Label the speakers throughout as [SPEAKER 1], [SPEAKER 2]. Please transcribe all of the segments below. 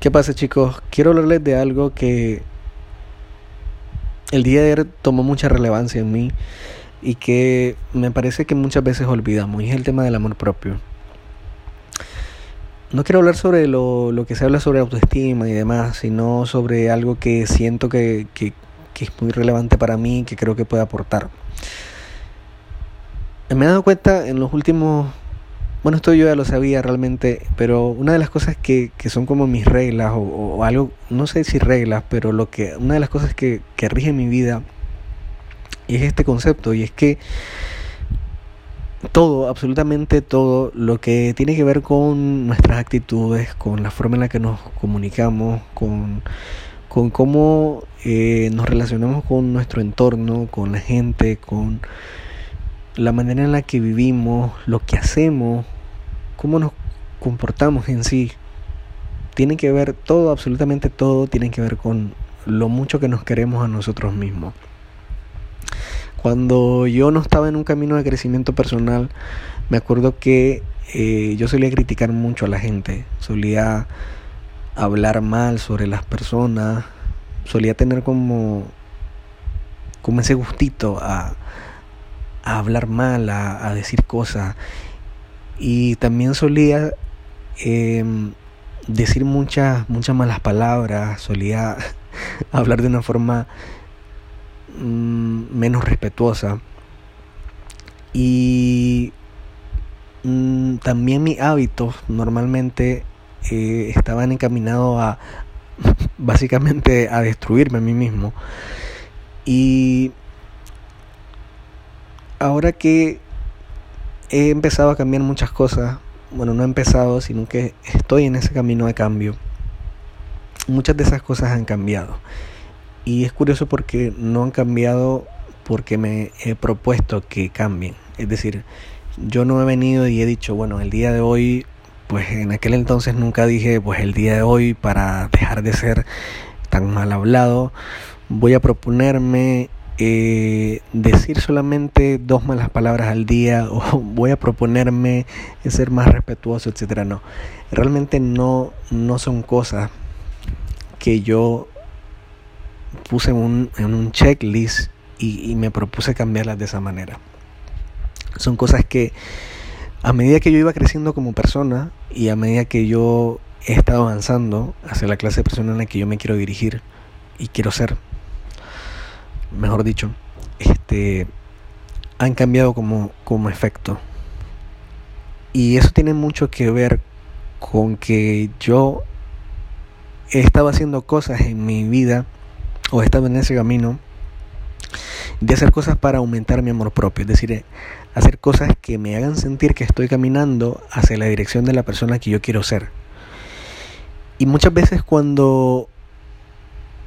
[SPEAKER 1] ¿Qué pasa chicos? Quiero hablarles de algo que el día de ayer tomó mucha relevancia en mí y que me parece que muchas veces olvidamos y es el tema del amor propio. No quiero hablar sobre lo, lo que se habla sobre autoestima y demás, sino sobre algo que siento que, que, que es muy relevante para mí y que creo que puede aportar. Me he dado cuenta en los últimos bueno, esto yo ya lo sabía realmente, pero una de las cosas que, que son como mis reglas o, algo, no sé si reglas, pero lo que una de las cosas que, que rige mi vida es este concepto y es que todo, absolutamente todo lo que tiene que ver con nuestras actitudes, con la forma en la que nos comunicamos, con, con cómo eh, nos relacionamos con nuestro entorno, con la gente, con la manera en la que vivimos, lo que hacemos, cómo nos comportamos en sí, tiene que ver todo, absolutamente todo, tiene que ver con lo mucho que nos queremos a nosotros mismos. Cuando yo no estaba en un camino de crecimiento personal, me acuerdo que eh, yo solía criticar mucho a la gente, solía hablar mal sobre las personas, solía tener como, como ese gustito a, a hablar mal, a, decir cosas. Y también solía em, decir muchas, muchas malas palabras, solía hablar de una forma mm, menos respetuosa. Y mm, también mis hábitos normalmente eh, estaban encaminados a básicamente a destruirme a mí mismo. Y ahora que he empezado a cambiar muchas cosas, bueno, no he empezado, sino que estoy en ese camino de cambio, muchas de esas cosas han cambiado. Y es curioso porque no han cambiado porque me he propuesto que cambien. Es decir, yo no he venido y he dicho, bueno, el día de hoy, pues en aquel entonces nunca dije, pues el día de hoy para dejar de ser tan mal hablado, voy a proponerme eh, decir solamente dos malas palabras al día o voy a proponerme ser más respetuoso, etcétera. No, realmente no, no son cosas que yo puse en un, en un checklist y, y me propuse cambiarlas de esa manera. Son cosas que a medida que yo iba creciendo como persona y a medida que yo he estado avanzando hacia la clase de persona en la que yo me quiero dirigir y quiero ser, mejor dicho, este, han cambiado como, como efecto. Y eso tiene mucho que ver con que yo he estado haciendo cosas en mi vida o he estado en ese camino de hacer cosas para aumentar mi amor propio, es decir, hacer cosas que me hagan sentir que estoy caminando hacia la dirección de la persona que yo quiero ser. Y muchas veces cuando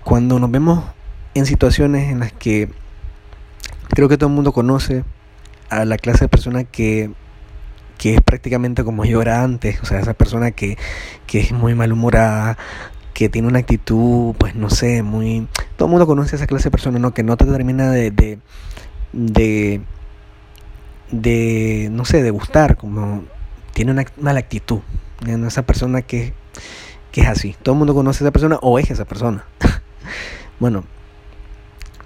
[SPEAKER 1] cuando nos vemos en situaciones en las que creo que todo el mundo conoce a la clase de persona que, que es prácticamente como yo era antes, o sea, esa persona que, que es muy malhumorada, que tiene una actitud, pues no sé, muy... Todo el mundo conoce a esa clase de persona, ¿no? Que no te termina de, de, de, de no sé, de gustar, como tiene una mala actitud. Esa persona que, que es así. Todo el mundo conoce a esa persona o es esa persona. bueno,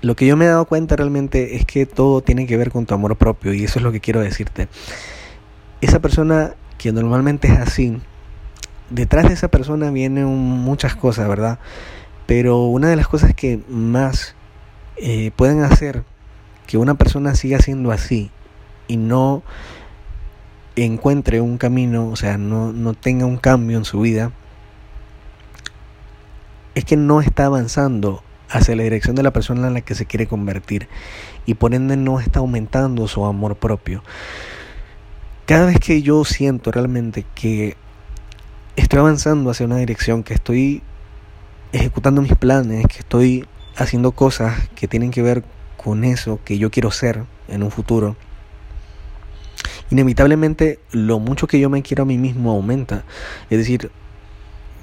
[SPEAKER 1] lo que yo me he dado cuenta realmente es que todo tiene que ver con tu amor propio y eso es lo que quiero decirte. Esa persona que normalmente es así, detrás de esa persona vienen muchas cosas, ¿verdad? Pero una de las cosas que más eh, pueden hacer que una persona siga siendo así y no encuentre un camino, o sea, no, no tenga un cambio en su vida, es que no está avanzando hacia la dirección de la persona en la que se quiere convertir y por ende no está aumentando su amor propio. Cada vez que yo siento realmente que estoy avanzando hacia una dirección, que estoy ejecutando mis planes, que estoy haciendo cosas que tienen que ver con eso que yo quiero ser en un futuro, inevitablemente lo mucho que yo me quiero a mí mismo aumenta. Es decir,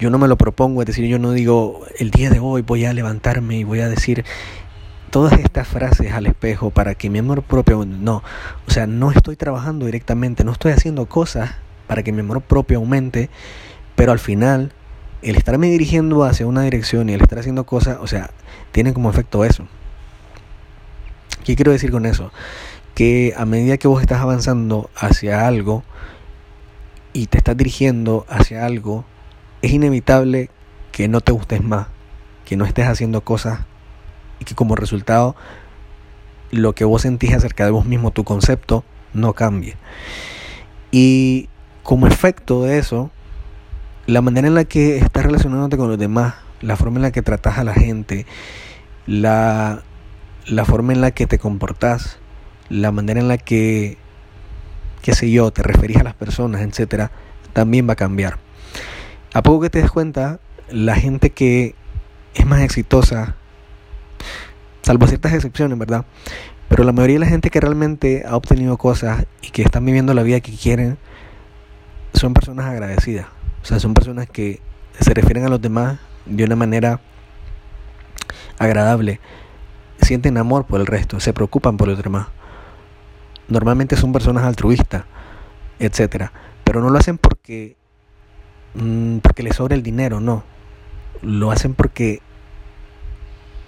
[SPEAKER 1] yo no me lo propongo, es decir, yo no digo el día de hoy voy a levantarme y voy a decir todas estas frases al espejo para que mi amor propio, no, o sea, no estoy trabajando directamente, no estoy haciendo cosas para que mi amor propio aumente, pero al final el estarme dirigiendo hacia una dirección y el estar haciendo cosas, o sea, tiene como efecto eso. ¿Qué quiero decir con eso? Que a medida que vos estás avanzando hacia algo y te estás dirigiendo hacia algo, es inevitable que no te gustes más, que no estés haciendo cosas y que como resultado lo que vos sentís acerca de vos mismo, tu concepto, no cambie. Y como efecto de eso, la manera en la que estás relacionándote con los demás, la forma en la que tratas a la gente, la, la forma en la que te comportas, la manera en la que, qué sé yo, te referís a las personas, etcétera, también va a cambiar. A poco que te des cuenta, la gente que es más exitosa, salvo ciertas excepciones, ¿verdad? Pero la mayoría de la gente que realmente ha obtenido cosas y que están viviendo la vida que quieren, son personas agradecidas. O sea, son personas que se refieren a los demás de una manera agradable. Sienten amor por el resto, se preocupan por los demás. Normalmente son personas altruistas, etcétera. Pero no lo hacen porque, mm, porque les sobra el dinero, no. Lo hacen porque,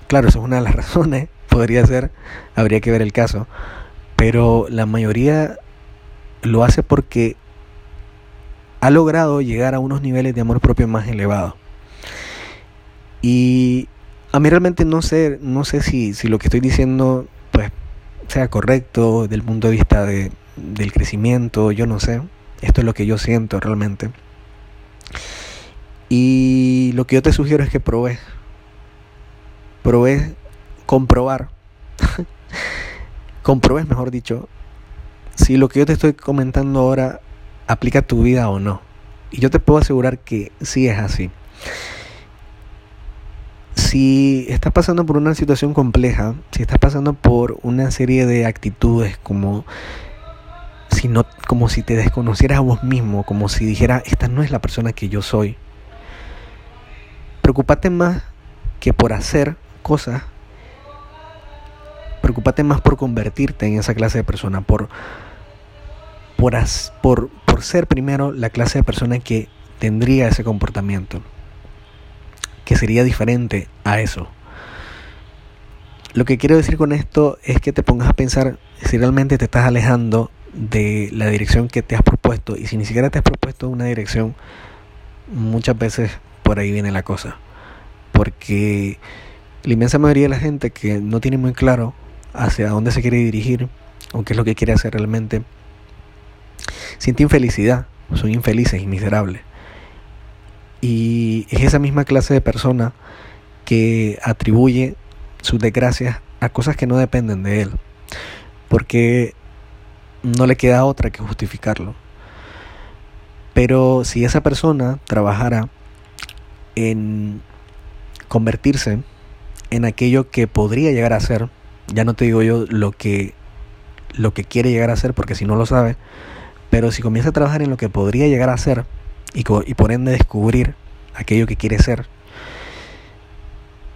[SPEAKER 1] claro, eso es una de las razones, podría ser, habría que ver el caso. Pero la mayoría lo hace porque ha logrado llegar a unos niveles de amor propio más elevados. Y a mí realmente no sé, no sé si, si lo que estoy diciendo pues, sea correcto desde el punto de vista de, del crecimiento, yo no sé. Esto es lo que yo siento realmente. Y lo que yo te sugiero es que probes. Probes comprobar. comprobes, mejor dicho, si lo que yo te estoy comentando ahora aplica a tu vida o no. Y yo te puedo asegurar que sí es así. Si estás pasando por una situación compleja, si estás pasando por una serie de actitudes como si no como si te desconocieras a vos mismo, como si dijera, esta no es la persona que yo soy. Preocúpate más que por hacer cosas. Preocúpate más por convertirte en esa clase de persona, por por, por, por ser primero la clase de persona que tendría ese comportamiento, que sería diferente a eso. Lo que quiero decir con esto es que te pongas a pensar si realmente te estás alejando de la dirección que te has propuesto y si ni siquiera te has propuesto una dirección, muchas veces por ahí viene la cosa. Porque la inmensa mayoría de la gente que no tiene muy claro hacia dónde se quiere dirigir o qué es lo que quiere hacer realmente, siente infelicidad, son infelices y miserables. Y es esa misma clase de persona que atribuye sus desgracias a cosas que no dependen de él, porque no le queda otra que justificarlo. Pero si esa persona trabajara en convertirse en aquello que podría llegar a ser, ya no te digo yo lo que lo que quiere llegar a ser porque si no lo sabe, pero si comienza a trabajar en lo que podría llegar a ser y, y por ende descubrir aquello que quiere ser,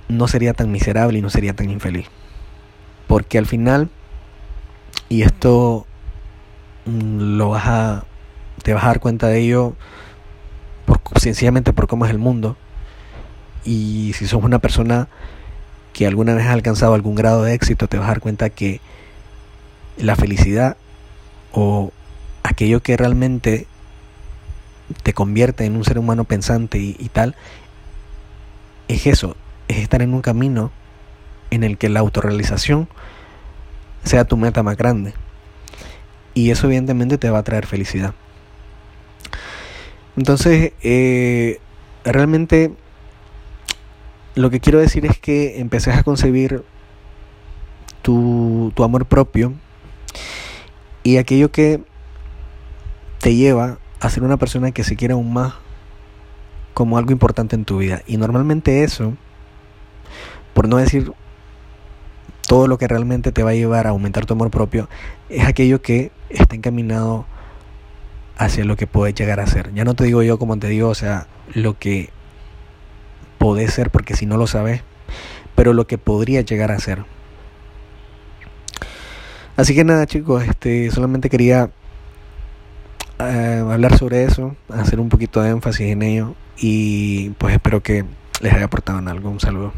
[SPEAKER 1] no sería tan miserable y no sería tan infeliz. Porque al final, y esto lo vas a, te vas a dar cuenta de ello por, sencillamente por cómo es el mundo. Y si sos una persona que alguna vez ha alcanzado algún grado de éxito, te vas a dar cuenta que la felicidad o aquello que realmente te convierte en un ser humano pensante y, tal, es eso, es estar en un camino en el que la autorrealización sea tu meta más grande. Y eso evidentemente te va a traer felicidad. Entonces, eh, realmente lo que quiero decir es que empeces a concebir tu, tu amor propio y aquello que te lleva a ser una persona que se quiere aún más como algo importante en tu vida. Y normalmente eso, por no decir todo lo que realmente te va a llevar a aumentar tu amor propio, es aquello que está encaminado hacia lo que puedes llegar a ser. Ya no te digo yo como te digo, o sea, lo que podés ser, porque si no lo sabes, pero lo que podría llegar a ser. Así que nada chicos, este, solamente quería eh, hablar sobre eso, hacer un poquito de énfasis en ello y pues espero que les haya aportado en algo. Un saludo.